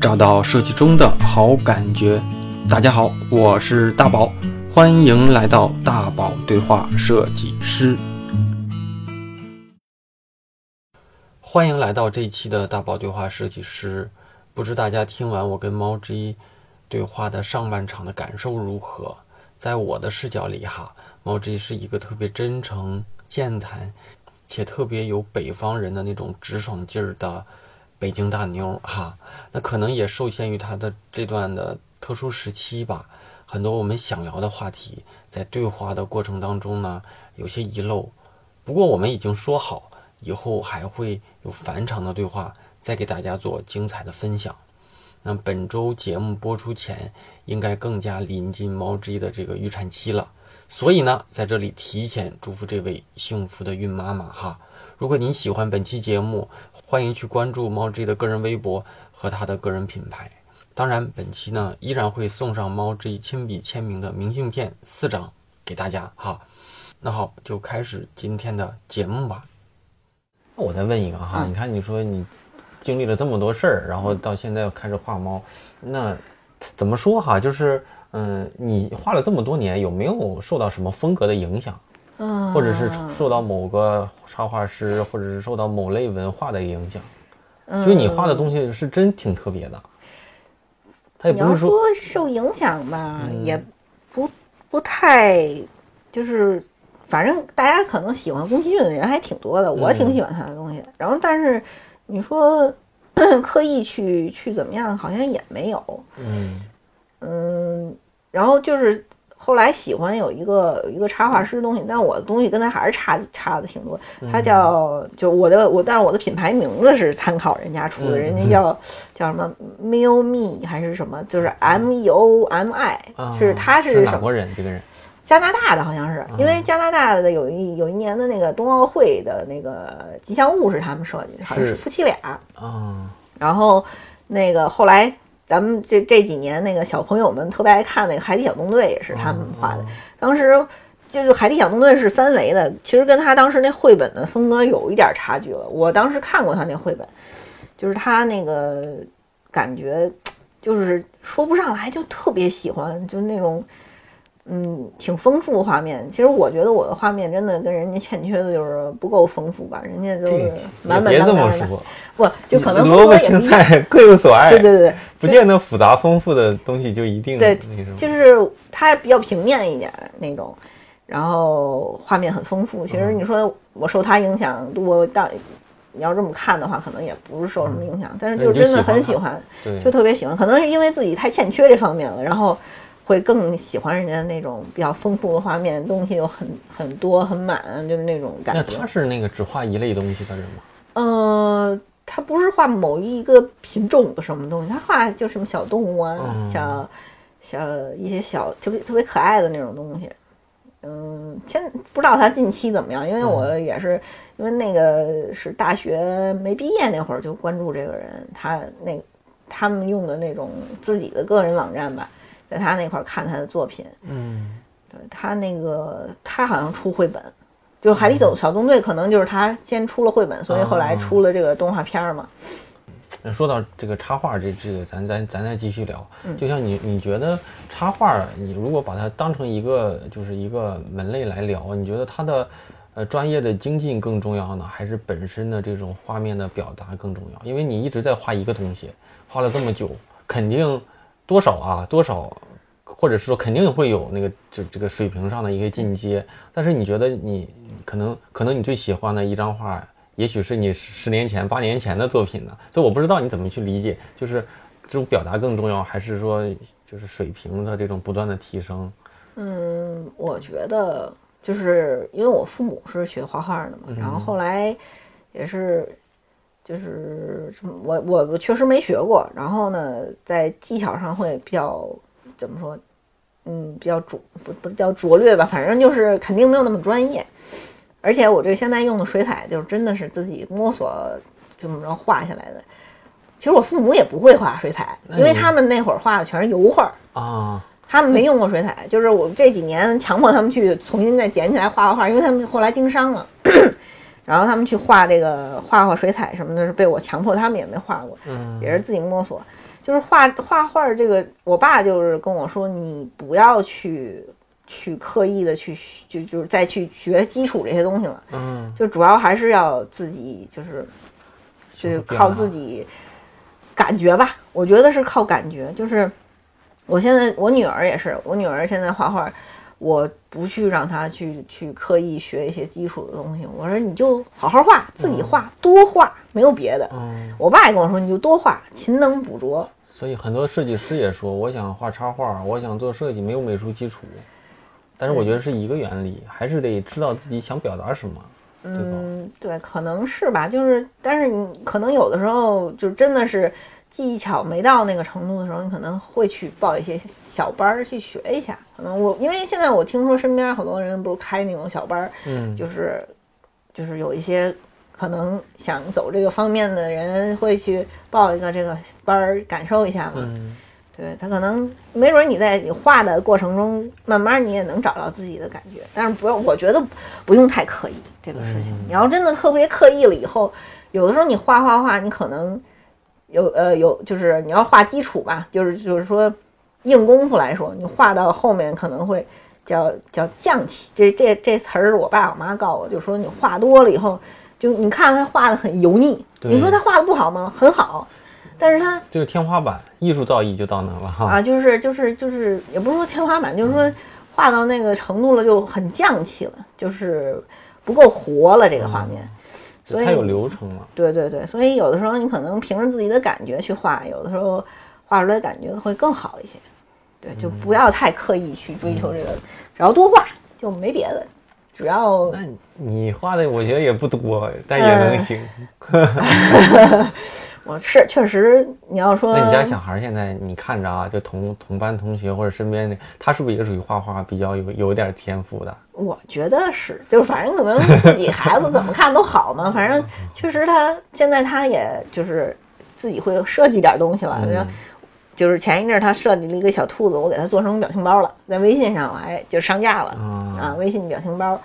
找到设计中的好感觉。大家好，我是大宝，欢迎来到大宝对话设计师。欢迎来到这一期的大宝对话设计师。不知大家听完我跟猫之一对话的上半场的感受如何？在我的视角里，哈，猫之一是一个特别真诚、健谈，且特别有北方人的那种直爽劲儿的北京大妞，哈。那可能也受限于他的这段的特殊时期吧，很多我们想聊的话题，在对话的过程当中呢，有些遗漏。不过我们已经说好，以后还会有返场的对话，再给大家做精彩的分享。那本周节目播出前，应该更加临近猫之一的这个预产期了，所以呢，在这里提前祝福这位幸福的孕妈妈哈。如果您喜欢本期节目，欢迎去关注猫之一的个人微博和他的个人品牌。当然，本期呢依然会送上猫之一亲笔签名的明信片四张给大家哈。那好，就开始今天的节目吧。那我再问一个哈，你看你说你。经历了这么多事儿，然后到现在又开始画猫，那怎么说哈？就是嗯，你画了这么多年，有没有受到什么风格的影响？嗯，或者是受到某个插画师，或者是受到某类文化的影响？就你画的东西是真挺特别的。他也不是说受影响吧，也不不太，就是反正大家可能喜欢宫崎骏的人还挺多的，我挺喜欢他的东西。然后但是。你说 刻意去去怎么样，好像也没有。嗯嗯，然后就是后来喜欢有一个有一个插画师的东西，但我的东西跟他还是差差的挺多。他叫就我的我，但是我的品牌名字是参考人家出的，人家叫叫什么 Mio Mi 还是什么，就是 M E O M I，是他是哪国人？这个人。加拿大的好像是，因为加拿大的有一有一年的那个冬奥会的那个吉祥物是他们设计的，好像是夫妻俩啊。然后那个后来咱们这这几年那个小朋友们特别爱看那个《海底小纵队》也是他们画的。当时就是《海底小纵队》是三维的，其实跟他当时那绘本的风格有一点差距了。我当时看过他那绘本，就是他那个感觉就是说不上来，就特别喜欢，就那种。嗯，挺丰富画面。其实我觉得我的画面真的跟人家欠缺的就是不够丰富吧，人家都是满满当当的。不，就可能萝卜青菜各有所爱。对对对，不见得复杂丰富的东西就一定对，就是它比较平面一点那种，然后画面很丰富。其实你说我受它影响，我当你要这么看的话，可能也不是受什么影响，但是就真的很喜欢，就特别喜欢。可能是因为自己太欠缺这方面了，然后。会更喜欢人家那种比较丰富的画面，东西有很很多很满，就是那种感觉。那他是那个只画一类东西的人吗？呃，他不是画某一个品种的什么东西，他画就什么小动物啊，小小一些小特别特别可爱的那种东西。嗯，现不知道他近期怎么样，因为我也是因为那个是大学没毕业那会儿就关注这个人，他那他们用的那种自己的个人网站吧。在他那块看他的作品，嗯，对他那个他好像出绘本，就《海底走小纵队》可能就是他先出了绘本，所以后来出了这个动画片嘛。那说到这个插画，这这个咱咱咱再继续聊。就像你你觉得插画，你如果把它当成一个就是一个门类来聊，你觉得它的呃专业的精进更重要呢，还是本身的这种画面的表达更重要？因为你一直在画一个东西，画了这么久，肯定。多少啊？多少，或者是说肯定会有那个这这个水平上的一个进阶。但是你觉得你可能可能你最喜欢的一张画，也许是你十年前、八年前的作品呢？所以我不知道你怎么去理解，就是这种表达更重要，还是说就是水平的这种不断的提升？嗯，我觉得就是因为我父母是学画画的嘛，然后后来也是。就是我我我确实没学过，然后呢，在技巧上会比较怎么说，嗯，比较拙不不叫拙劣吧，反正就是肯定没有那么专业。而且我这现在用的水彩，就是真的是自己摸索这么着画下来的。其实我父母也不会画水彩，因为他们那会儿画的全是油画啊，他们没用过水彩。就是我这几年强迫他们去重新再捡起来画画画，因为他们后来经商了。然后他们去画这个画画水彩什么的，是被我强迫，他们也没画过，嗯，也是自己摸索。就是画画画这个，我爸就是跟我说，你不要去去刻意的去就就是再去学基础这些东西了，嗯，就主要还是要自己就是就是靠自己感觉吧，我觉得是靠感觉，就是我现在我女儿也是，我女儿现在画画。我不去让他去去刻意学一些基础的东西，我说你就好好画，自己画，多画，没有别的。嗯，我爸也跟我说，你就多画，勤能补拙。所以很多设计师也说，我想画插画，我想做设计，没有美术基础。但是我觉得是一个原理，还是得知道自己想表达什么，对吧？嗯，对，可能是吧。就是，但是你可能有的时候就真的是。技巧没到那个程度的时候，你可能会去报一些小班儿去学一下。可能我因为现在我听说身边好多人不是开那种小班儿，嗯，就是就是有一些可能想走这个方面的人会去报一个这个班儿，感受一下嘛。嗯，对他可能没准你在你画的过程中，慢慢你也能找到自己的感觉。但是不用，我觉得不用太刻意这个事情。你要真的特别刻意了以后，有的时候你画画画，你可能。有呃有，就是你要画基础吧，就是就是说硬功夫来说，你画到后面可能会叫叫匠气。这这这词儿，我爸我妈告诉我，就说你画多了以后，就你看他画的很油腻。你说他画的不好吗？很好，但是他就是天花板，艺术造诣就到那了哈。啊，就是就是就是，也不是说天花板，就是说画到那个程度了就很匠气了，就是不够活了这个画面。所以它有流程嘛？对对对，所以有的时候你可能凭着自己的感觉去画，有的时候画出来感觉会更好一些。对，就不要太刻意去追求这个，只要多画就没别的，只要那你画的我觉得也不多，但也能行。我是确实，你要说，那你家小孩现在你看着啊，就同同班同学或者身边的，他是不是也属于画画比较有有点天赋的？我觉得是，就是反正可能自己孩子怎么看都好嘛。反正确实他现在他也就是自己会设计点东西了。就是前一阵他设计了一个小兔子，我给他做成表情包了，在微信上还就上架了啊，微信表情包。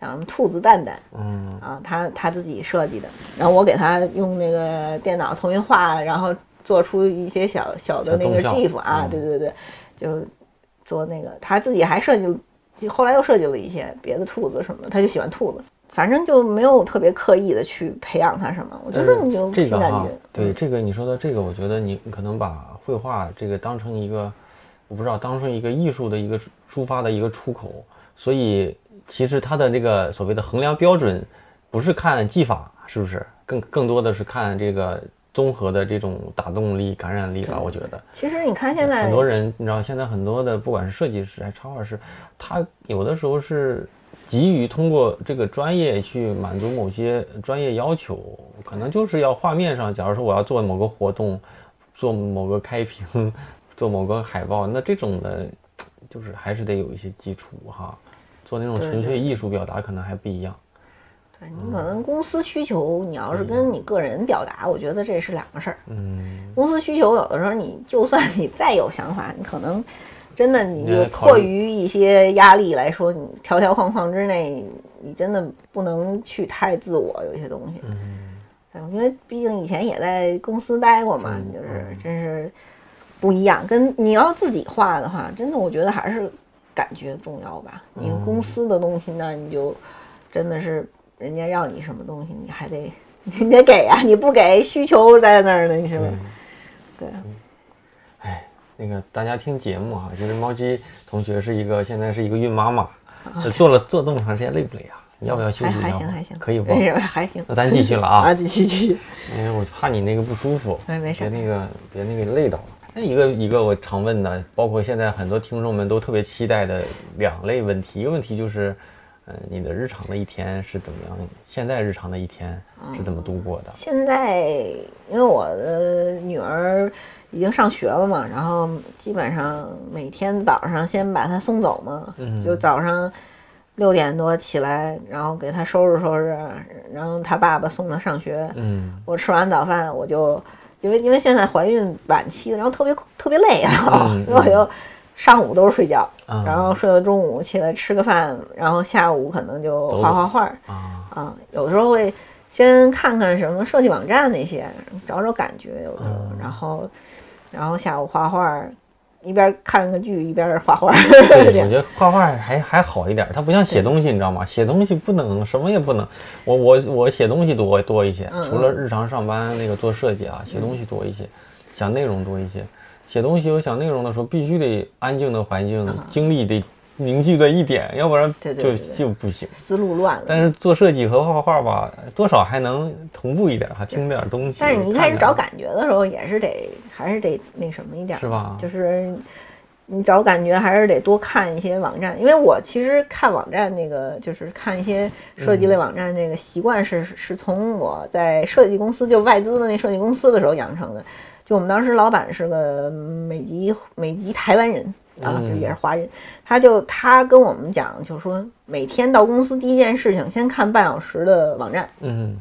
叫什么兔子蛋蛋，嗯。啊，他他自己设计的，然后我给他用那个电脑重新画，然后做出一些小小的那个 GIF 啊，对对对，就做那个，他自己还设计，后来又设计了一些别的兔子什么，他就喜欢兔子，反正就没有特别刻意的去培养他什么，我就说你就这个哈，对这个你说的这个，我觉得你可能把绘画这个当成一个，我不知道当成一个艺术的一个抒发的一个出口，所以。其实它的这个所谓的衡量标准，不是看技法是不是，更更多的是看这个综合的这种打动力、感染力吧。我觉得。其实你看现在很多人，你知道现在很多的不管是设计师还是插画师，他有的时候是急于通过这个专业去满足某些专业要求，可能就是要画面上，假如说我要做某个活动，做某个开屏，做某个海报，那这种的，就是还是得有一些基础哈。做那种纯粹艺术表达可能还不一样，对你可能公司需求，你要是跟你个人表达，我觉得这是两个事儿。嗯，公司需求有的时候你就算你再有想法，你可能真的你就迫于一些压力来说，你条条框框之内，你真的不能去太自我，有些东西。嗯，因为毕竟以前也在公司待过嘛，就是真是不一样。跟你要自己画的话，真的我觉得还是。感觉重要吧？你公司的东西呢，你就真的是人家要你什么东西，你还得 你得给啊！你不给，需求在那儿呢，你是吧？对。哎，那个大家听节目哈，就是猫鸡同学是一个现在是一个孕妈妈，做了做这么长时间累不累啊？你要不要休息一下？还行还行，可以不？还行。那咱继续了啊！啊，继续继续。因为我怕你那个不舒服，没没事，别那个别那个累到了。一个一个我常问的，包括现在很多听众们都特别期待的两类问题。一个问题就是，呃，你的日常的一天是怎么样？现在日常的一天是怎么度过的？现在因为我的女儿已经上学了嘛，然后基本上每天早上先把她送走嘛，就早上六点多起来，然后给她收拾收拾，然后她爸爸送她上学。嗯，我吃完早饭我就。因为因为现在怀孕晚期，然后特别特别累啊，所以我就上午都是睡觉，然后睡到中午起来吃个饭，然后下午可能就画画画啊，有的时候会先看看什么设计网站那些，找找感觉，有的时候，然后然后下午画画，一边看个剧一边画画。对，我觉得画画还还好一点，它不像写东西，你知道吗？写东西不能什么也不能。我我我写东西多多一些，除了日常上班那个做设计啊，写东西多一些，想内容多一些。写东西有想内容的时候，必须得安静的环境，精力得。凝聚的一点，要不然就就不行，思路乱了。但是做设计和画画吧，多少还能同步一点，还听点东西。但是你一开始找感觉的时候，也是得还是得那什么一点，是吧？就是你找感觉还是得多看一些网站，因为我其实看网站那个就是看一些设计类网站，这个习惯是是从我在设计公司就外资的那设计公司的时候养成的。就我们当时老板是个美籍美籍台湾人。啊，就也是华人，他就他跟我们讲，就是说每天到公司第一件事情，先看半小时的网站，嗯，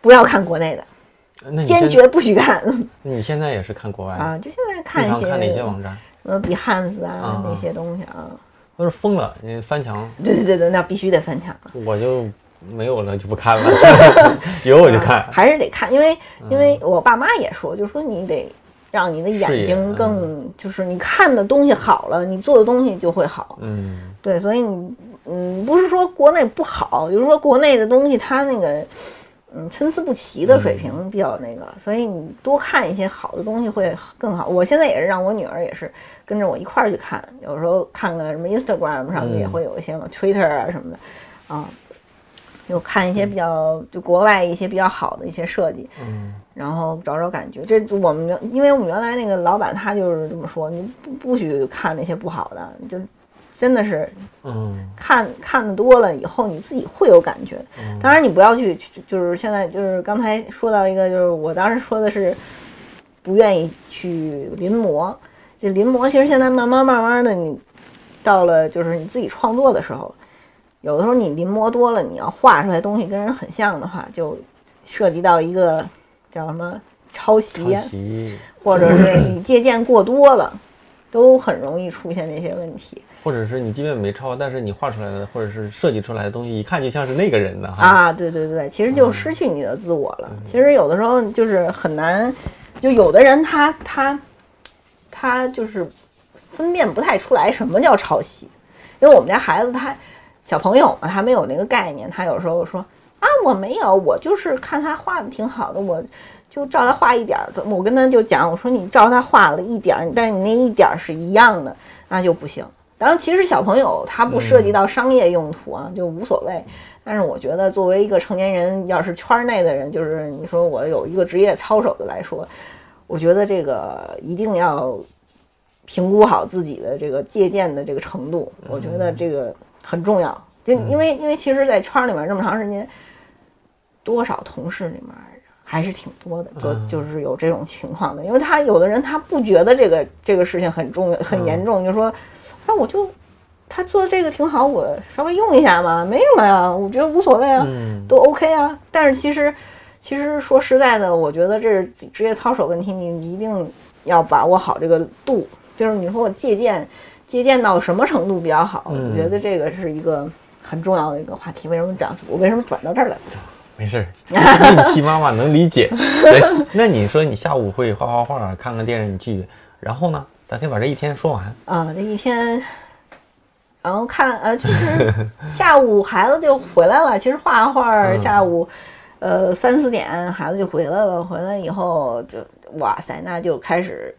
不要看国内的，坚决不许看。你现在也是看国外啊？就现在看一些看哪些网站？什么 Behance 啊那些东西啊？都是疯了，你翻墙。对对对对，那必须得翻墙。我就没有了，就不看了。有我就看，还是得看，因为因为我爸妈也说，就说你得。让你的眼睛更，就是你看的东西好了，你做的东西就会好。嗯，对，所以你，嗯，不是说国内不好，就是说国内的东西它那个，嗯，参差不齐的水平比较那个，所以你多看一些好的东西会更好。我现在也是让我女儿也是跟着我一块儿去看，有时候看看什么 Instagram 上面也会有一些嘛，Twitter 啊什么的，啊。就看一些比较，就国外一些比较好的一些设计，嗯，然后找找感觉。这我们原，因为我们原来那个老板他就是这么说，你不不许看那些不好的，就真的是，嗯，看看的多了以后，你自己会有感觉。当然你不要去，就是现在就是刚才说到一个，就是我当时说的是不愿意去临摹。这临摹其实现在慢慢慢慢的，你到了就是你自己创作的时候。有的时候你临摹多了，你要画出来东西跟人很像的话，就涉及到一个叫什么抄袭，或者是你借鉴过多了，都很容易出现这些问题。或者是你即便没抄，但是你画出来的或者是设计出来的东西，一看就像是那个人的啊，对对对，其实就失去你的自我了。其实有的时候就是很难，就有的人他他他就是分辨不太出来什么叫抄袭，因为我们家孩子他。小朋友嘛，他没有那个概念。他有时候说啊，我没有，我就是看他画的挺好的，我就照他画一点儿。我跟他就讲，我说你照他画了一点儿，但是你那一点儿是一样的，那就不行。当然，其实小朋友他不涉及到商业用途啊，就无所谓。但是我觉得，作为一个成年人，要是圈内的人，就是你说我有一个职业操守的来说，我觉得这个一定要评估好自己的这个借鉴的这个程度。我觉得这个。很重要，就因为因为其实，在圈里面这么长时间，多少同事里面还是挺多的，就就是有这种情况的。因为他有的人他不觉得这个这个事情很重要很严重，就说，那我就他做的这个挺好，我稍微用一下嘛，没什么呀，我觉得无所谓啊，都 OK 啊。但是其实其实说实在的，我觉得这是职业操守问题，你一定要把握好这个度。就是你说我借鉴。借鉴到什么程度比较好？我觉得这个是一个很重要的一个话题。为什么讲？我为什么转到这儿来？没事儿，孕期妈妈能理解。对，那你说你下午会画画画，看看电视剧，然后呢？咱可以把这一天说完。啊，这一天，然后看呃，就是下午孩子就回来了。其实画完画，下午呃三四点孩子就回来了。回来以后就哇塞，那就开始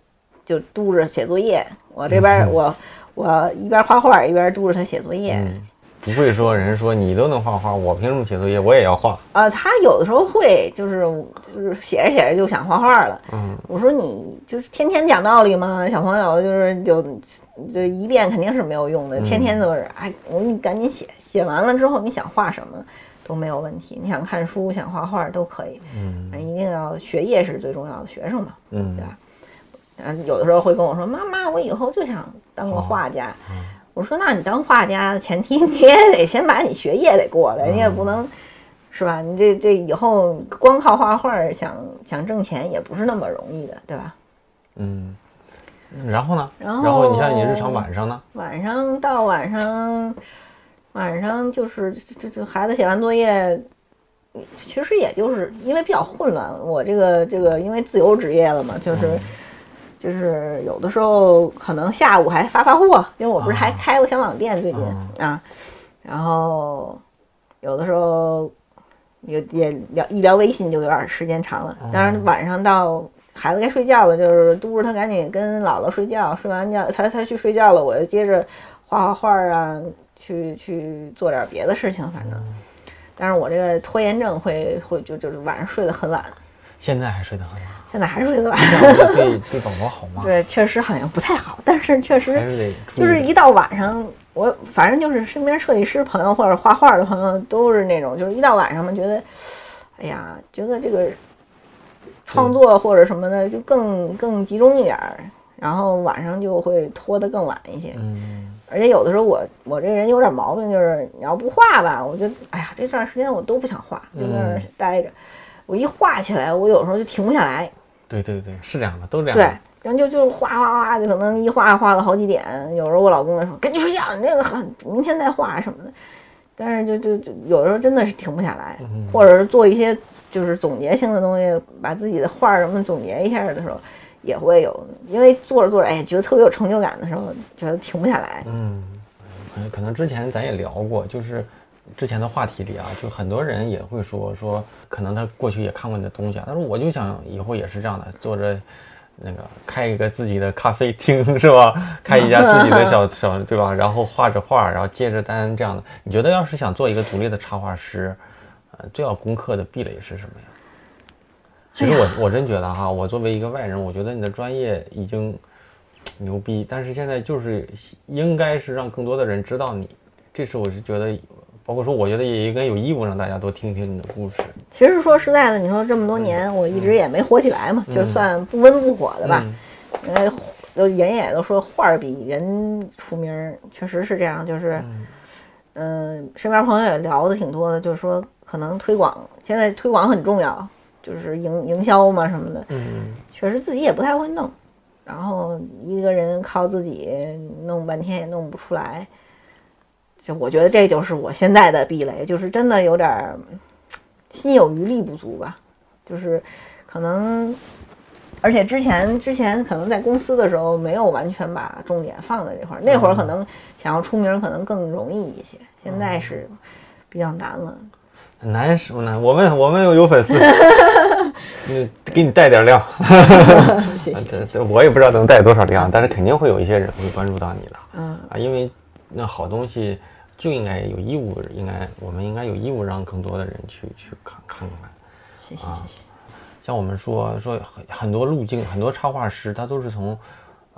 就督着写作业。我这边我。我一边画画一边督着他写作业，不会说人说你都能画画，我凭什么写作业？我也要画。呃，他有的时候会，就是就是写着写着就想画画了。嗯，我说你就是天天讲道理嘛？小朋友就是就就一遍肯定是没有用的，天天都是哎，我说你赶紧写，写完了之后你想画什么都没有问题，你想看书想画画都可以。嗯，一定要学业是最重要的，学生嘛，嗯，对吧？嗯，有的时候会跟我说：“妈妈，我以后就想当个画家。”我说：“那你当画家的前提，你也得先把你学业得过来，你也不能，是吧？你这这以后光靠画画想想挣钱也不是那么容易的，对吧？”嗯，然后呢？然后你像你日常晚上呢？晚上到晚上，晚上就是这这孩子写完作业，其实也就是因为比较混乱，我这个这个因为自由职业了嘛，就是。就是有的时候可能下午还发发货，因为我不是还开过小网店最近啊，然后有的时候也也聊一聊微信就有点时间长了。当然晚上到孩子该睡觉了，就是督着他赶紧跟姥姥睡觉，睡完觉才才去睡觉了，我就接着画画画啊，去去做点别的事情，反正。但是我这个拖延症会会就就是晚上睡得很晚。现在还睡得很晚。现在还睡得晚，对对宝宝好吗？对，确实好像不太好，但是确实就是一到晚上，我反正就是身边设计师朋友或者画画的朋友都是那种，就是一到晚上嘛，觉得，哎呀，觉得这个创作或者什么的就更更集中一点儿，然后晚上就会拖得更晚一些。嗯，而且有的时候我我这人有点毛病，就是你要不画吧，我就哎呀，这段时间我都不想画，就在那儿待着。我一画起来，我有时候就停不下来。对对对，是这样的，都这样。对，然后就就画画画，就可能一画画了好几点。有时候我老公说：“赶紧睡觉，你这个很，明天再画什么的。”但是就就就有时候真的是停不下来，或者是做一些就是总结性的东西，把自己的画什么总结一下的时候，也会有。因为做着做着，哎，觉得特别有成就感的时候，觉得停不下来。嗯，可能之前咱也聊过，就是。之前的话题里啊，就很多人也会说说，可能他过去也看过你的东西啊。他说我就想以后也是这样的，做着那个开一个自己的咖啡厅是吧？开一家自己的小小对吧？然后画着画，然后接着单这样的。你觉得要是想做一个独立的插画师，呃，最要攻克的壁垒是什么呀？其实我我真觉得哈，我作为一个外人，我觉得你的专业已经牛逼，但是现在就是应该是让更多的人知道你，这是我是觉得。包括说，我觉得也应该有义务让大家多听听你的故事。其实说实在的，你说这么多年，我一直也没火起来嘛，就算不温不火的吧。因为都人也都说画儿比人出名，确实是这样。就是，嗯，身边朋友也聊的挺多的，就是说可能推广现在推广很重要，就是营营销嘛什么的。嗯，确实自己也不太会弄，然后一个人靠自己弄半天也弄不出来。就我觉得这就是我现在的壁垒，就是真的有点心有余力不足吧，就是可能，而且之前之前可能在公司的时候没有完全把重点放在这块儿，那会儿可能想要出名可能更容易一些，现在是比较难了。难什么难？我们我们有粉丝，嗯，给你带点量。谢谢。我也不知道能带多少量，但是肯定会有一些人会关注到你的。嗯啊，因为。那好东西就应该有义务，应该我们应该有义务让更多的人去去看看看。谢谢谢谢。像我们说说很很多路径，很多插画师他都是从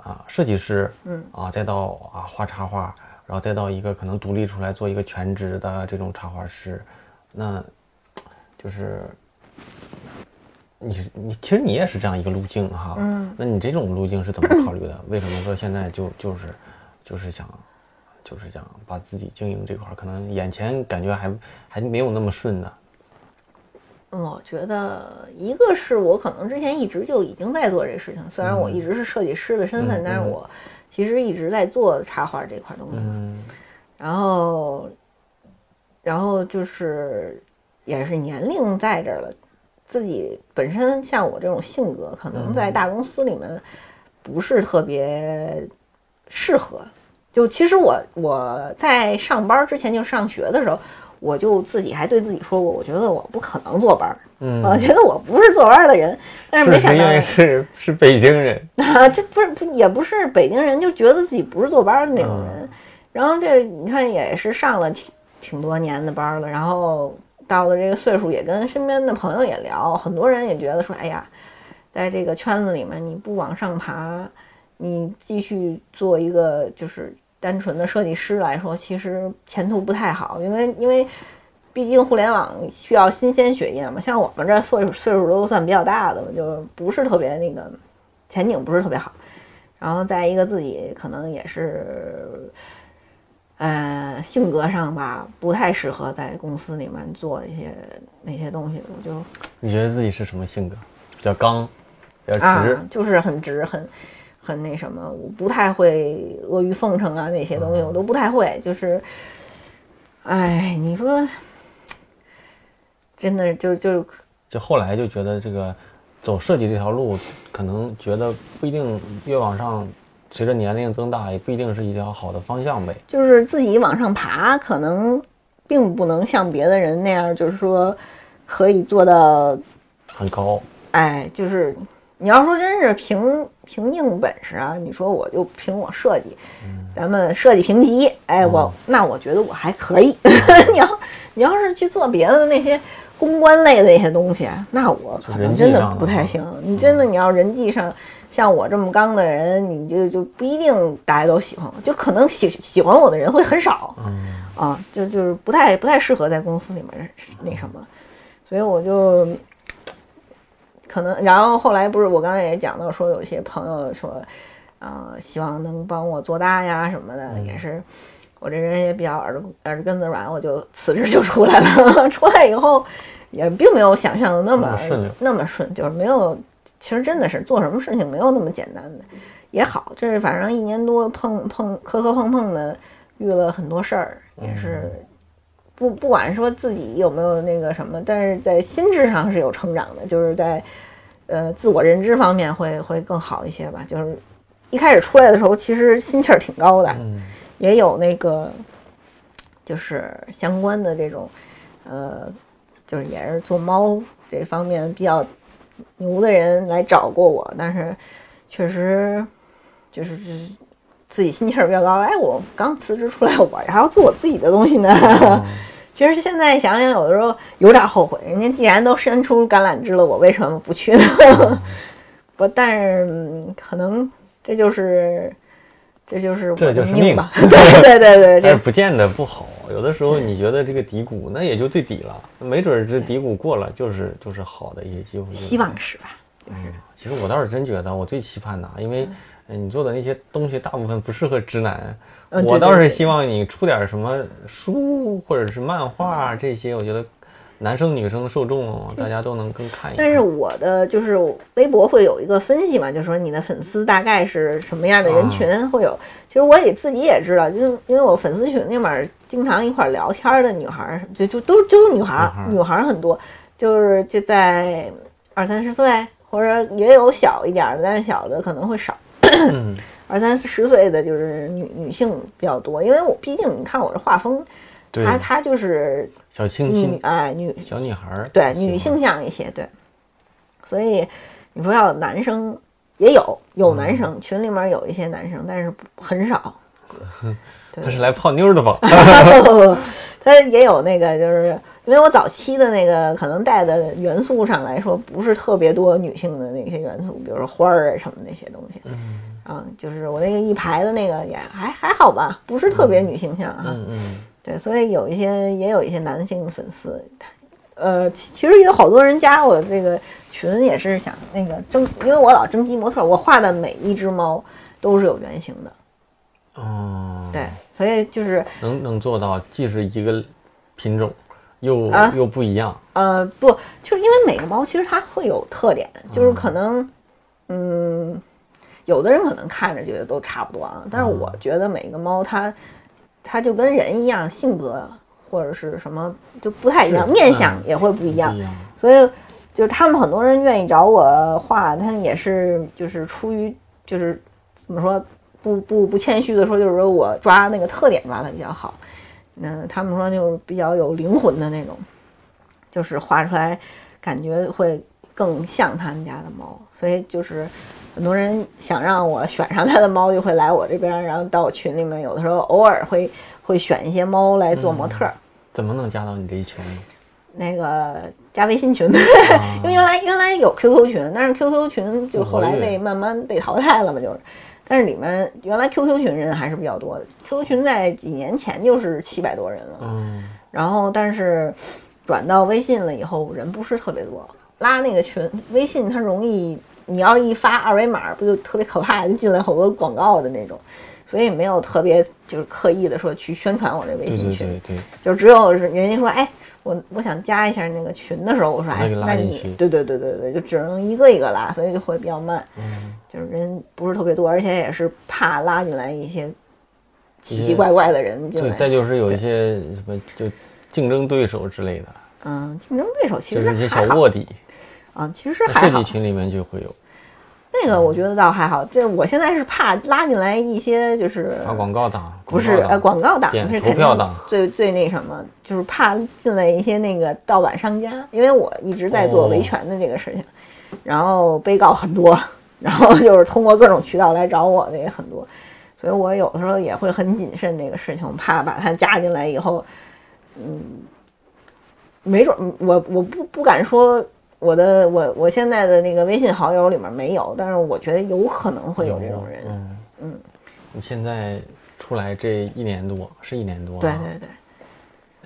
啊设计师，嗯啊再到啊画插画，然后再到一个可能独立出来做一个全职的这种插画师，那就是你你其实你也是这样一个路径哈，嗯，那你这种路径是怎么考虑的？为什么说现在就就是就是想？就是讲，把自己经营这块儿，可能眼前感觉还还没有那么顺呢。我觉得一个是我可能之前一直就已经在做这事情，虽然我一直是设计师的身份，但是我其实一直在做插画这块东西。嗯。然后，然后就是也是年龄在这儿了，自己本身像我这种性格，可能在大公司里面不是特别适合。就其实我我在上班之前就上学的时候，我就自己还对自己说过，我觉得我不可能坐班嗯，我觉得我不是坐班的人，但是没想到是是北京人 啊，这不是不也不是北京人，就觉得自己不是坐班的那种人。然后这你看也是上了挺挺多年的班了，然后到了这个岁数，也跟身边的朋友也聊，很多人也觉得说，哎呀，在这个圈子里面你不往上爬，你继续做一个就是。单纯的设计师来说，其实前途不太好，因为因为毕竟互联网需要新鲜血液嘛。像我们这岁数岁数都算比较大的了，就不是特别那个前景不是特别好。然后再一个自己可能也是，呃，性格上吧不太适合在公司里面做一些那些东西。我就你觉得自己是什么性格？比较刚，比较直，就是很直很。很那什么，我不太会阿谀奉承啊，那些东西我都不太会。就是，哎，你说，真的就就就后来就觉得这个走设计这条路，可能觉得不一定越往上，随着年龄增大，也不一定是一条好的方向呗。就是自己往上爬，可能并不能像别的人那样，就是说可以做到很高。哎，就是你要说真是凭凭硬本事啊，你说我就凭我设计，咱们设计评级，哎，我那我觉得我还可以。你要你要是去做别的那些。公关类的一些东西，那我可能真的不太行。你真的你要人际上像我这么刚的人，你就就不一定大家都喜欢我，就可能喜喜欢我的人会很少。啊，就就是不太不太适合在公司里面那什么，所以我就可能，然后后来不是我刚才也讲到说，有些朋友说，啊，希望能帮我做大呀什么的，也是。我这人也比较耳耳根子软，我就辞职就出来了。出来以后，也并没有想象的那么那么顺，就是没有。其实真的是做什么事情没有那么简单的，也好。这是反正一年多碰碰磕磕碰碰的，遇了很多事儿，也是不不管说自己有没有那个什么，但是在心智上是有成长的，就是在呃自我认知方面会会更好一些吧。就是一开始出来的时候，其实心气儿挺高的。也有那个，就是相关的这种，呃，就是也是做猫这方面比较牛的人来找过我，但是确实就是自己心气儿比较高。哎，我刚辞职出来，我还要做我自己的东西呢。其实现在想想，有的时候有点后悔。人家既然都伸出橄榄枝了，我为什么不去呢？不，但是可能这就是。这就是这就是命吧，对对对对，这不见得不好。有的时候你觉得这个低谷，那也就最底了，没准这低谷过了，就是就是好的一些机会。希望是吧？嗯，其实我倒是真觉得，我最期盼的，因为你做的那些东西大部分不适合直男，我倒是希望你出点什么书或者是漫画这些，我觉得。男生女生受众，大家都能更看一。但是我的就是微博会有一个分析嘛，就是说你的粉丝大概是什么样的人群会有。其实我也自己也知道，就是因为我粉丝群里面经常一块聊天的女孩，就就都就女孩，女孩很多，就是就在二三十岁，或者也有小一点的，但是小的可能会少。二三十岁的就是女女性比较多，因为我毕竟你看我这画风，她她就是。小清新，哎，女小女孩儿，对，女性向一些，对。所以你说要男生也有，有男生群里面有一些男生，但是很少。他是来泡妞的吧？他也有那个，就是因为我早期的那个可能带的元素上来说，不是特别多女性的那些元素，比如说花儿啊什么那些东西。嗯。啊，就是我那个一排的那个也还还好吧，不是特别女性向哈。嗯嗯。对，所以有一些也有一些男性粉丝，呃，其实有好多人加我这个群，也是想那个征，因为我老征集模特，我画的每一只猫都是有原型的。哦，对，所以就是能能做到，既是一个品种，又又不一样。呃，不，就是因为每个猫其实它会有特点，就是可能，嗯，有的人可能看着觉得都差不多啊，但是我觉得每个猫它。它就跟人一样，性格或者是什么就不太一样，面相也会不一样。所以就是他们很多人愿意找我画，他们也是就是出于就是怎么说不不不谦虚的说，就是说我抓那个特点抓的比较好。嗯，他们说就是比较有灵魂的那种，就是画出来感觉会更像他们家的猫。所以就是。很多人想让我选上他的猫，就会来我这边，然后到我群里面。有的时候偶尔会会选一些猫来做模特。怎么能加到你这一群？那个加微信群，因为原来原来有 QQ 群，但是 QQ 群就后来被慢慢被淘汰了嘛，就是。但是里面原来 QQ 群人还是比较多的，QQ 群在几年前就是七百多人了。嗯。然后，但是转到微信了以后，人不是特别多。拉那个群，微信它容易。你要一发二维码，不就特别可怕？就进来好多广告的那种，所以没有特别就是刻意的说去宣传我这微信群，对对对，就只有是人家说，哎，我我想加一下那个群的时候，我说，哎，那你对对对对对，就只能一个一个拉，所以就会比较慢，嗯，就是人不是特别多，而且也是怕拉进来一些奇奇怪怪的人进来。对，再就是有一些什么就竞争对手之类的，嗯，竞争对手其实就是一些小卧底。啊，其实还好。设计群里面就会有。那个我觉得倒还好，就我现在是怕拉进来一些就是发广告党，不是呃广告党是投票党，最最那什么，就是怕进来一些那个盗版商家，因为我一直在做维权的这个事情，然后被告很多，然后就是通过各种渠道来找我的也很多，所以我有的时候也会很谨慎这个事情，怕把他加进来以后，嗯，没准我我不不敢说。我的我我现在的那个微信好友里面没有，但是我觉得有可能会有这种人。嗯嗯，你现在出来这一年多，是一年多。对对对。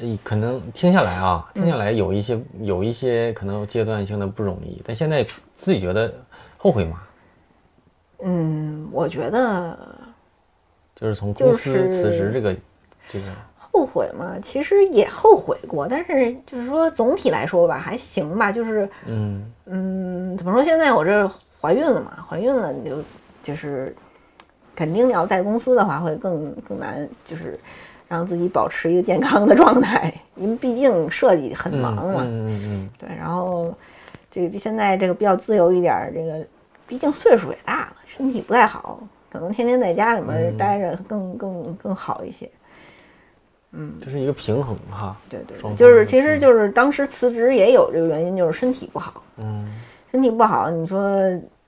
诶，可能听下来啊，听下来有一些有一些可能阶段性的不容易，但现在自己觉得后悔吗？嗯，我觉得就是从公司辞职这个这个。后悔吗？其实也后悔过，但是就是说总体来说吧，还行吧。就是嗯嗯，怎么说？现在我这怀孕了嘛，怀孕了你就就是肯定要在公司的话会更更难，就是让自己保持一个健康的状态，因为毕竟设计很忙嘛。嗯嗯嗯。对，然后这个现在这个比较自由一点，这个毕竟岁数也大了，身体不太好，可能天天在家里面待着更更更好一些。嗯，这是一个平衡哈。对对，就是，其实就是当时辞职也有这个原因，就是身体不好。嗯，身体不好，你说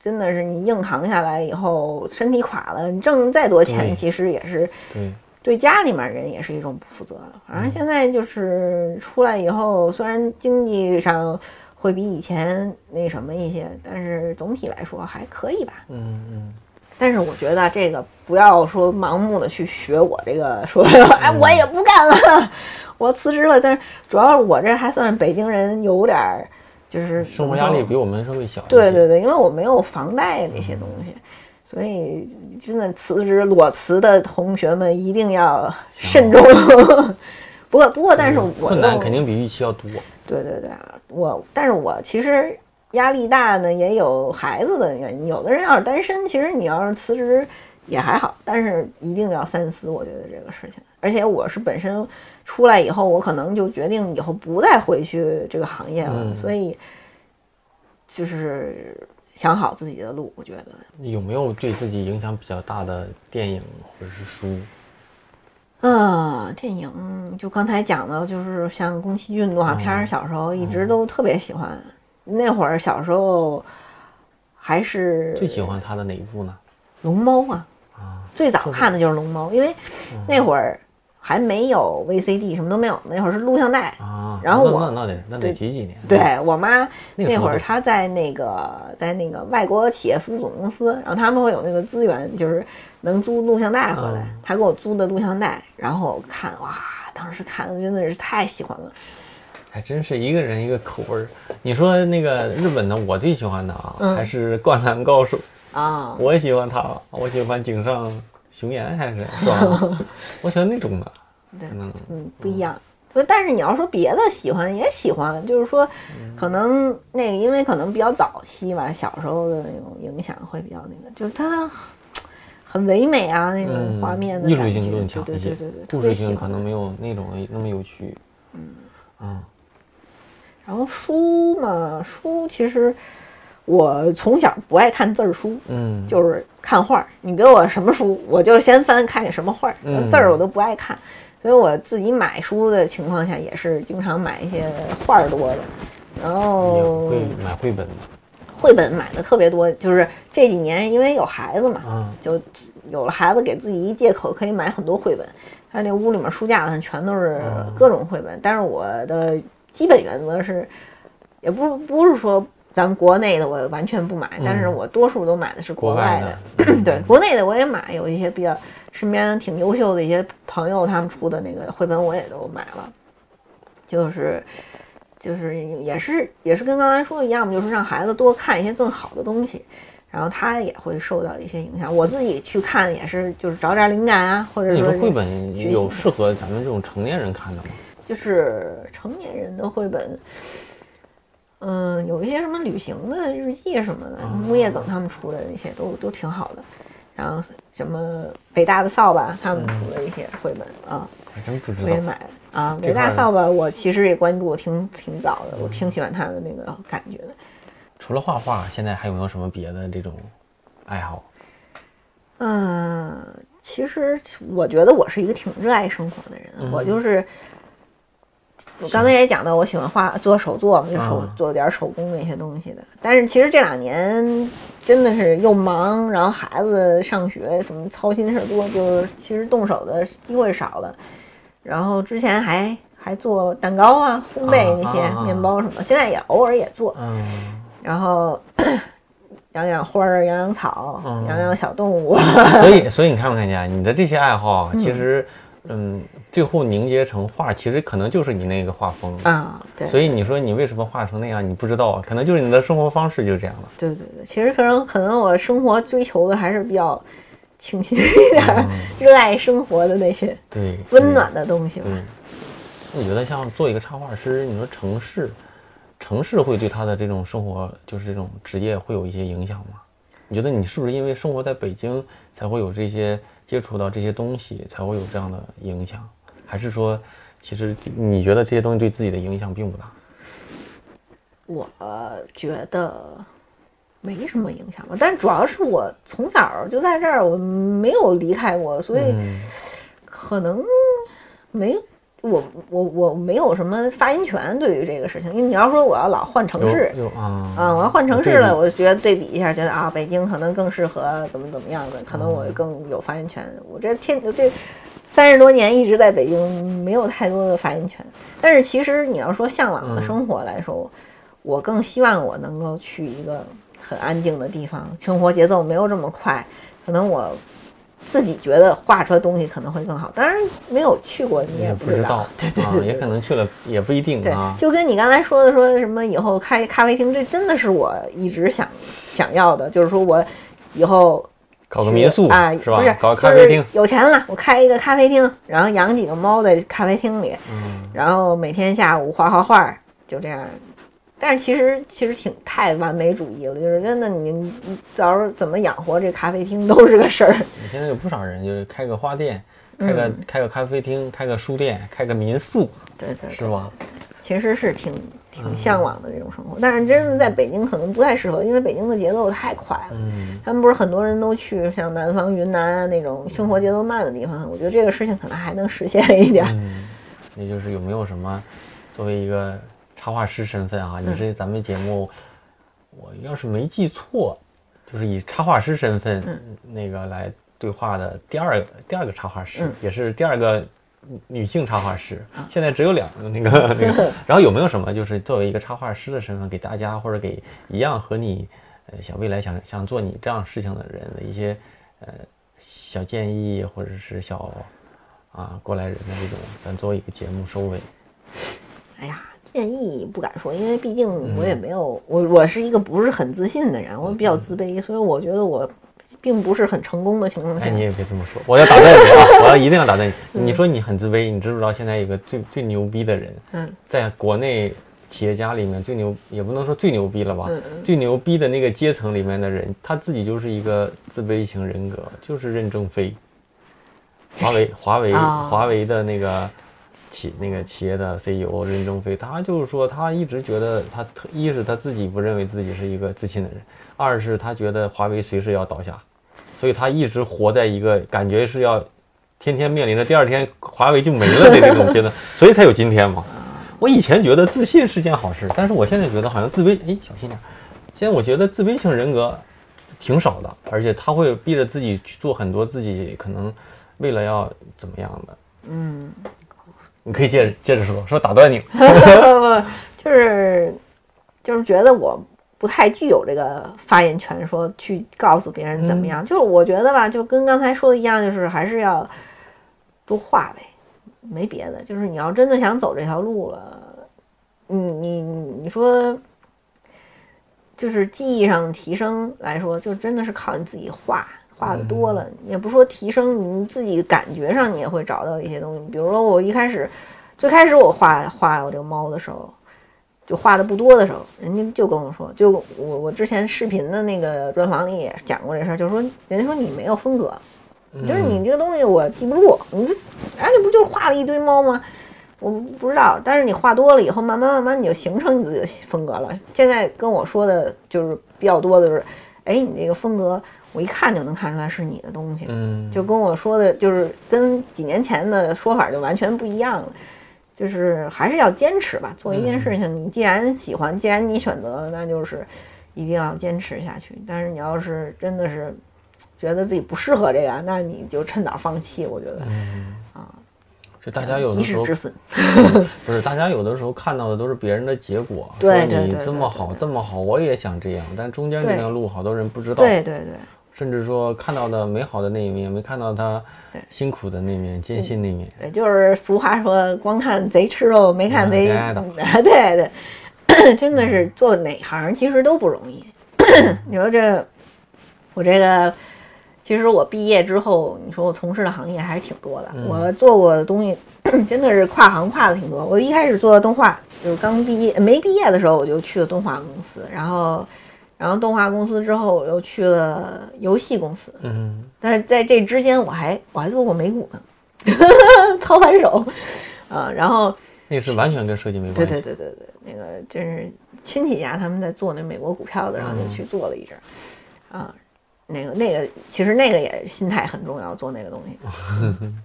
真的是你硬扛下来以后，身体垮了，你挣再多钱，其实也是对对家里面人也是一种不负责了。反正现在就是出来以后，虽然经济上会比以前那什么一些，但是总体来说还可以吧。嗯嗯。但是我觉得这个不要说盲目的去学我这个说，哎，我也不干了，我辞职了。但是主要是我这还算北京人，有点儿就是生活压力比我们稍微小。对对对，因为我没有房贷这些东西，所以真的辞职裸辞的同学们一定要慎重。不过不过，但是我困难肯定比预期要多。对对对，我但是我其实。压力大呢，也有孩子的原因。有的人要是单身，其实你要是辞职也还好，但是一定要三思。我觉得这个事情，而且我是本身出来以后，我可能就决定以后不再回去这个行业了，所以就是想好自己的路。我觉得有没有对自己影响比较大的电影或者是书？呃，电影就刚才讲的，就是像宫崎骏动画片，小时候一直都特别喜欢。那会儿小时候，还是最喜欢他的哪一部呢？龙猫啊，啊，最早看的就是龙猫，因为那会儿还没有 VCD，什么都没有，那会儿是录像带啊。然后我那那得那得几几年？对我妈那会儿她在那个在那个外国企业服务总公司，然后他们会有那个资源，就是能租录像带回来，她给我租的录像带，然后看哇，当时看的真的是太喜欢了。还真是一个人一个口味儿。你说那个日本的，我最喜欢的啊，还是《灌篮高手》啊。我喜欢他，我喜欢井上雄彦，还是是吧？我喜欢那种的。对，嗯，不一样。不，但是你要说别的喜欢也喜欢，就是说，可能那个因为可能比较早期吧，小时候的那种影响会比较那个，就是它很唯美啊，那种画面的艺术性更强一些，对对对对，故事性可能没有那种那么有趣。嗯嗯。然后书嘛，书其实我从小不爱看字儿书，嗯，就是看画儿。你给我什么书，我就先翻看你什么画儿，字儿我都不爱看。所以我自己买书的情况下，也是经常买一些画儿多的。然后会买绘本吗？绘本买的特别多，就是这几年因为有孩子嘛，嗯，就有了孩子，给自己一借口可以买很多绘本。他那屋里面书架子上全都是各种绘本，但是我的。基本原则是，也不不是说咱们国内的我完全不买，但是我多数都买的是国外的。对，国内的我也买，有一些比较身边挺优秀的一些朋友他们出的那个绘本我也都买了。就是就是也是也是跟刚才说的一样嘛，就是让孩子多看一些更好的东西，然后他也会受到一些影响。我自己去看也是就是找点灵感啊，或者说绘本有适合咱们这种成年人看的吗？就是成年人的绘本，嗯，有一些什么旅行的日记什么的，木叶梗他们出的那些都都挺好的。然后什么北大的扫把他们出的一些绘本啊，还真不知道。我也买了啊，北大扫把我其实也关注挺挺早的，我挺喜欢他的那个感觉的。除了画画，现在还有没有什么别的这种爱好？嗯，其实我觉得我是一个挺热爱生活的人，我就是。我刚才也讲到，我喜欢画做手作嘛，就手做点手工那些东西的。但是其实这两年真的是又忙，然后孩子上学，什么操心事多，就是其实动手的机会少了。然后之前还还做蛋糕啊、烘焙那些面包什么，现在也偶尔也做。嗯。然后养养花儿、养养草、养养小动物。所以，所以你看没看见你的这些爱好，其实。嗯，最后凝结成画，其实可能就是你那个画风啊。对，所以你说你为什么画成那样，你不知道，可能就是你的生活方式就是这样了。对对对，其实可能可能我生活追求的还是比较清新一点，热爱生活的那些对温暖的东西。对，我觉得像做一个插画师，你说城市，城市会对他的这种生活，就是这种职业会有一些影响吗？你觉得你是不是因为生活在北京才会有这些？接触到这些东西才会有这样的影响，还是说，其实你觉得这些东西对自己的影响并不大？我觉得没什么影响吧，但主要是我从小就在这儿，我没有离开过，所以可能没。我我我没有什么发言权对于这个事情，因为你要说我要老换城市啊啊，我要换城市了，我就觉得对比一下，觉得啊，北京可能更适合怎么怎么样的，可能我更有发言权。我这天这三十多年一直在北京，没有太多的发言权。但是其实你要说向往的生活来说，我更希望我能够去一个很安静的地方，生活节奏没有这么快，可能我。自己觉得画出来东西可能会更好，当然没有去过，你也不知道。对对对，也可能去了，也不一定啊。就跟你刚才说的，说什么以后开咖啡厅，这真的是我一直想想要的，就是说我以后搞个民宿啊，是吧？不是，搞咖啡厅，有钱了，我开一个咖啡厅，然后养几个猫在咖啡厅里，嗯然后每天下午画画画，就这样。但是其实其实挺太完美主义了，就是真的，你你到时候怎么养活这咖啡厅都是个事儿。你现在有不少人就是开个花店，开个开个咖啡厅，开个书店，开个民宿，对对，是吧？其实是挺挺向往的这种生活，但是真的在北京可能不太适合，因为北京的节奏太快了。嗯，他们不是很多人都去像南方云南啊那种生活节奏慢的地方，我觉得这个事情可能还能实现一点。嗯，也就是有没有什么作为一个。插画师身份啊，你是咱们节目，我要是没记错，就是以插画师身份那个来对话的第二第二个插画师，也是第二个女性插画师。现在只有两个那个 那个。然后有没有什么就是作为一个插画师的身份，给大家或者给一样和你呃想未来想想做你这样事情的人的一些呃小建议，或者是小啊过来人的这种，咱做一个节目收尾。哎呀。建议不敢说，因为毕竟我也没有我，我是一个不是很自信的人，我比较自卑，所以我觉得我并不是很成功的情况下。哎，你也别这么说，我要打断你啊！我要一定要打断你。你说你很自卑，你知不知道现在有个最最牛逼的人？嗯，在国内企业家里面最牛，也不能说最牛逼了吧？最牛逼的那个阶层里面的人，他自己就是一个自卑型人格，就是任正非，华为华为华为的那个。企那个企业的 CEO 任正非，他就是说，他一直觉得他特一是他自己不认为自己是一个自信的人，二是他觉得华为随时要倒下，所以他一直活在一个感觉是要天天面临着第二天华为就没了的那种阶段，所以才有今天嘛。我以前觉得自信是件好事，但是我现在觉得好像自卑，哎，小心点。现在我觉得自卑型人格挺少的，而且他会逼着自己去做很多自己可能为了要怎么样的，嗯。你可以接着接着说，说打断你，不 不，就是就是觉得我不太具有这个发言权，说去告诉别人怎么样。就是我觉得吧，就跟刚才说的一样，就是还是要多画呗，没别的。就是你要真的想走这条路了，你你你说，就是技艺上的提升来说，就真的是靠你自己画。画的多了，也不说提升你自己感觉上，你也会找到一些东西。比如说我一开始，最开始我画画我这个猫的时候，就画的不多的时候，人家就跟我说，就我我之前视频的那个专访里也讲过这事儿，就是说人家说你没有风格，就是你这个东西我记不住，你这哎你不就是画了一堆猫吗？我不知道，但是你画多了以后，慢慢慢慢你就形成你自己的风格了。现在跟我说的就是比较多的是，哎，你这个风格我一看就能看出来是你的东西，嗯，就跟我说的就是跟几年前的说法就完全不一样了。就是还是要坚持吧，做一件事情，你既然喜欢，既然你选择了，那就是一定要坚持下去。但是你要是真的是觉得自己不适合这个，那你就趁早放弃。我觉得，啊，就大家有的时候止损，不是大家有的时候看到的都是别人的结果，对对对，这么好这么好，我也想这样，但中间这条路好多人不知道，对对对。甚至说看到的美好的那一面，没看到他辛苦的那面、艰辛那面。对，就是俗话说，光看贼吃肉，没看贼。对对，真的是做哪行其实都不容易。你说这，我这个，其实我毕业之后，你说我从事的行业还是挺多的。我做过的东西 真的是跨行跨的挺多。我一开始做动画，就是刚毕业没毕业的时候，我就去了动画公司，然后。然后动画公司之后，我又去了游戏公司。嗯，但是在这之间，我还我还做过美股呢，操盘手。啊，然后那是完全跟设计没关系。对对对对对，那个真是亲戚家他们在做那美国股票的，然后就去做了一阵儿。啊，那个那个其实那个也心态很重要，做那个东西。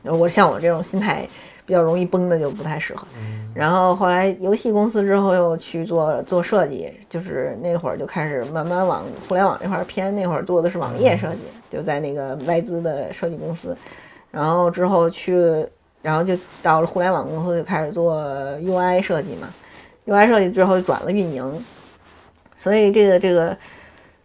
我像我这种心态。比较容易崩的就不太适合，然后后来游戏公司之后又去做做设计，就是那会儿就开始慢慢往互联网这块偏。那会儿做的是网页设计，就在那个外资的设计公司，然后之后去，然后就到了互联网公司就开始做 UI 设计嘛，UI 设计之后就转了运营，所以这个这个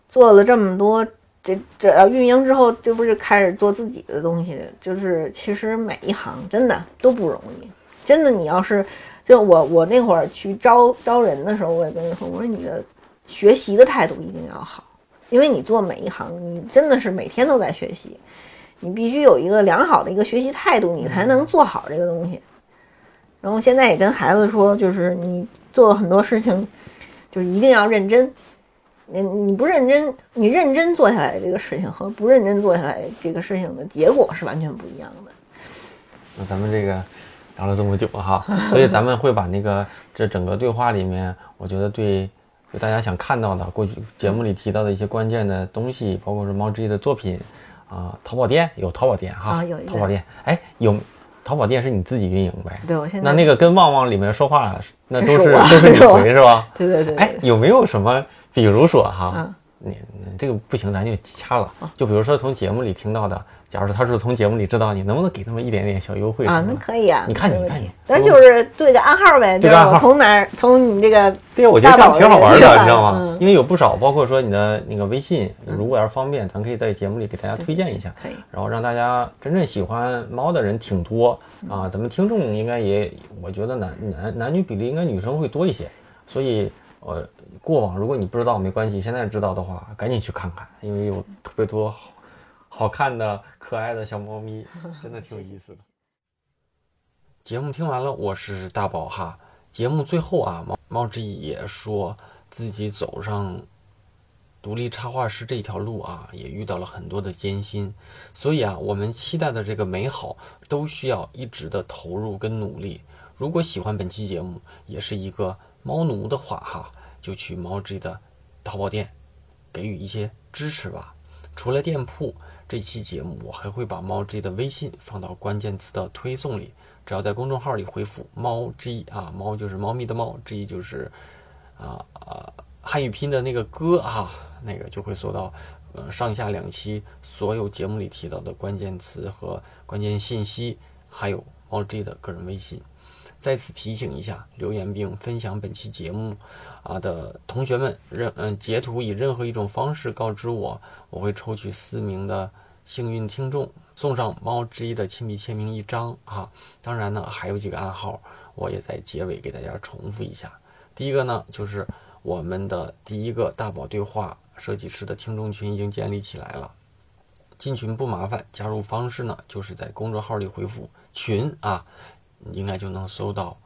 做了这么多。这这要运营之后，这不是开始做自己的东西？就是其实每一行真的都不容易，真的。你要是就我我那会儿去招招人的时候，我也跟人说，我说你的学习的态度一定要好，因为你做每一行，你真的是每天都在学习，你必须有一个良好的一个学习态度，你才能做好这个东西。然后现在也跟孩子说，就是你做很多事情，就一定要认真。你你不认真，你认真做下来这个事情和不认真做下来这个事情的结果是完全不一样的。那咱们这个聊了这么久哈，所以咱们会把那个这整个对话里面，我觉得对就大家想看到的过去节目里提到的一些关键的东西，包括是猫之一的作品啊，淘宝店有淘宝店哈，啊有淘宝店，哎有淘宝店是你自己运营呗？对，我现在那那个跟旺旺里面说话那都是都是你回是吧？对对对，哎有没有什么？比如说哈，你这个不行，咱就掐了。就比如说从节目里听到的，假如说他是从节目里知道你，能不能给他们一点点小优惠啊？那可以啊，你看你看你，咱就是对个暗号呗，就是我从哪儿从你这个对我觉得这样挺好玩的，你知道吗？因为有不少，包括说你的那个微信，如果要是方便，咱可以在节目里给大家推荐一下，可以，然后让大家真正喜欢猫的人挺多啊。咱们听众应该也，我觉得男男男女比例应该女生会多一些，所以。呃，过往如果你不知道没关系，现在知道的话，赶紧去看看，因为有特别多好好看的、可爱的小猫咪，真的挺有意思的。节目听完了，我是大宝哈。节目最后啊，猫猫之意也说自己走上独立插画师这条路啊，也遇到了很多的艰辛，所以啊，我们期待的这个美好都需要一直的投入跟努力。如果喜欢本期节目，也是一个。猫奴的话哈，就去猫 G 的淘宝店给予一些支持吧。除了店铺，这期节目我还会把猫 G 的微信放到关键词的推送里。只要在公众号里回复“猫 G” 啊，猫就是猫咪的猫，G 就是啊啊汉语拼的那个歌啊，那个就会搜到呃上下两期所有节目里提到的关键词和关键信息，还有猫 G 的个人微信。再次提醒一下，留言并分享本期节目啊的同学们，任嗯截图以任何一种方式告知我，我会抽取四名的幸运听众，送上猫之一的亲笔签名一张啊。当然呢，还有几个暗号，我也在结尾给大家重复一下。第一个呢，就是我们的第一个大宝对话设计师的听众群已经建立起来了，进群不麻烦，加入方式呢，就是在公众号里回复群啊。应该就能搜到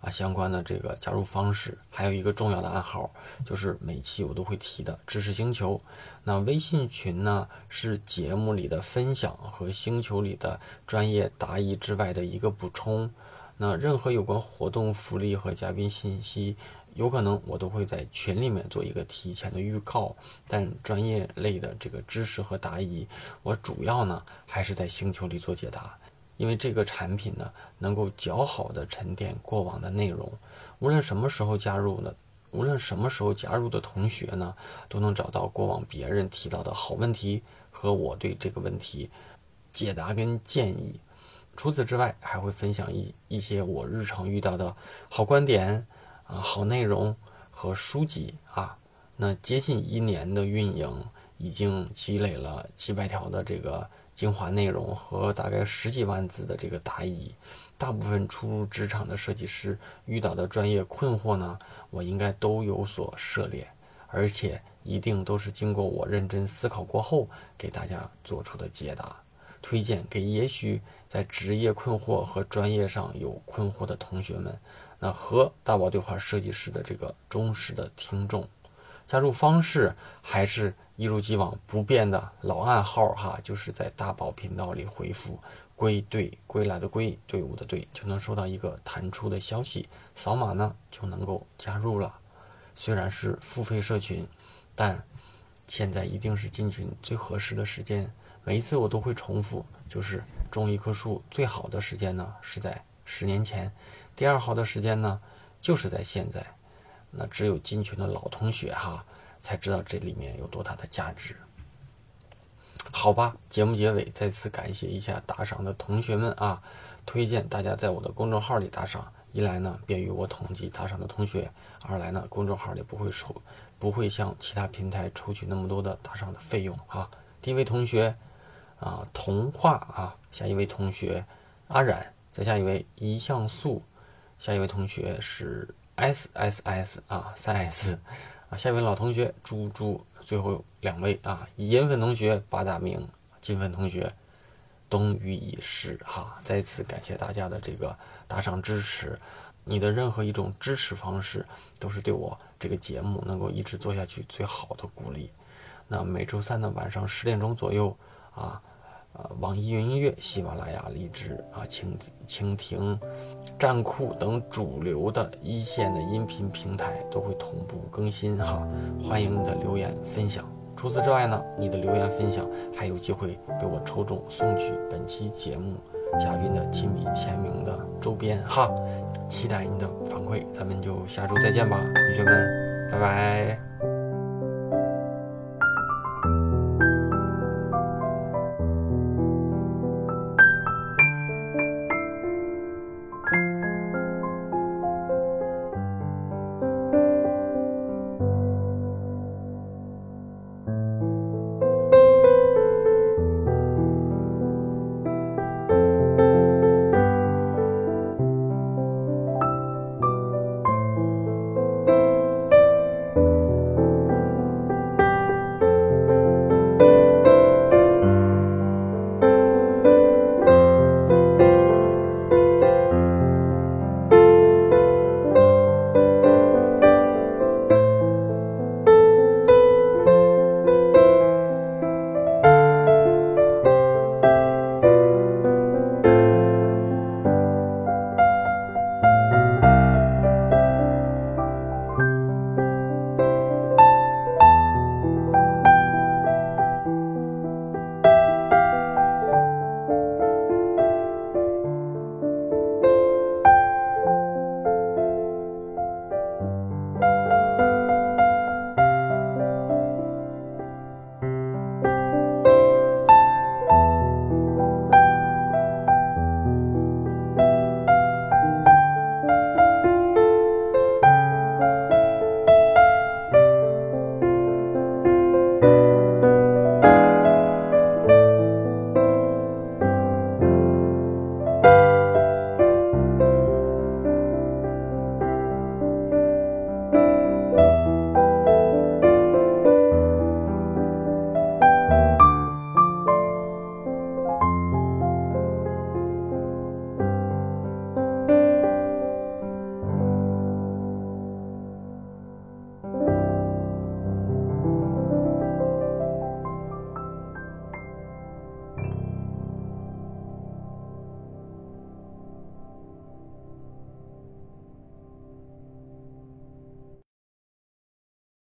啊相关的这个加入方式，还有一个重要的暗号，就是每期我都会提的知识星球。那微信群呢，是节目里的分享和星球里的专业答疑之外的一个补充。那任何有关活动福利和嘉宾信息，有可能我都会在群里面做一个提前的预告。但专业类的这个知识和答疑，我主要呢还是在星球里做解答，因为这个产品呢能够较好的沉淀过往的内容。无论什么时候加入呢，无论什么时候加入的同学呢，都能找到过往别人提到的好问题和我对这个问题解答跟建议。除此之外，还会分享一一些我日常遇到的好观点啊、好内容和书籍啊。那接近一年的运营，已经积累了几百条的这个精华内容和大概十几万字的这个答疑。大部分初入职场的设计师遇到的专业困惑呢，我应该都有所涉猎，而且一定都是经过我认真思考过后给大家做出的解答。推荐给也许在职业困惑和专业上有困惑的同学们，那和大宝对话设计师的这个忠实的听众，加入方式还是一如既往不变的老暗号哈，就是在大宝频道里回复“归队归来的归队伍的队”，就能收到一个弹出的消息，扫码呢就能够加入了。虽然是付费社群，但现在一定是进群最合适的时间。每一次我都会重复，就是种一棵树最好的时间呢是在十年前，第二好的时间呢就是在现在。那只有进群的老同学哈才知道这里面有多大的价值。好吧，节目结尾再次感谢一下打赏的同学们啊，推荐大家在我的公众号里打赏，一来呢便于我统计打赏的同学，二来呢公众号里不会抽，不会像其他平台抽取那么多的打赏的费用啊。第一位同学。啊，童话啊，下一位同学阿冉，再下一位一像素，下一位同学是 S S S 啊，三 S 啊，下面老同学猪猪，最后两位啊，银粉同学八大名，金粉同学冬雨已逝哈，再次感谢大家的这个打赏支持，你的任何一种支持方式都是对我这个节目能够一直做下去最好的鼓励。那每周三的晚上十点钟左右啊。啊，网易云音乐、喜马拉雅、荔枝啊、蜻蜻蜓、站酷等主流的一线的音频平台都会同步更新哈。欢迎你的留言分享。除此之外呢，你的留言分享还有机会被我抽中送去本期节目嘉宾的亲笔签名的周边哈。期待你的反馈，咱们就下周再见吧，同学们，拜拜。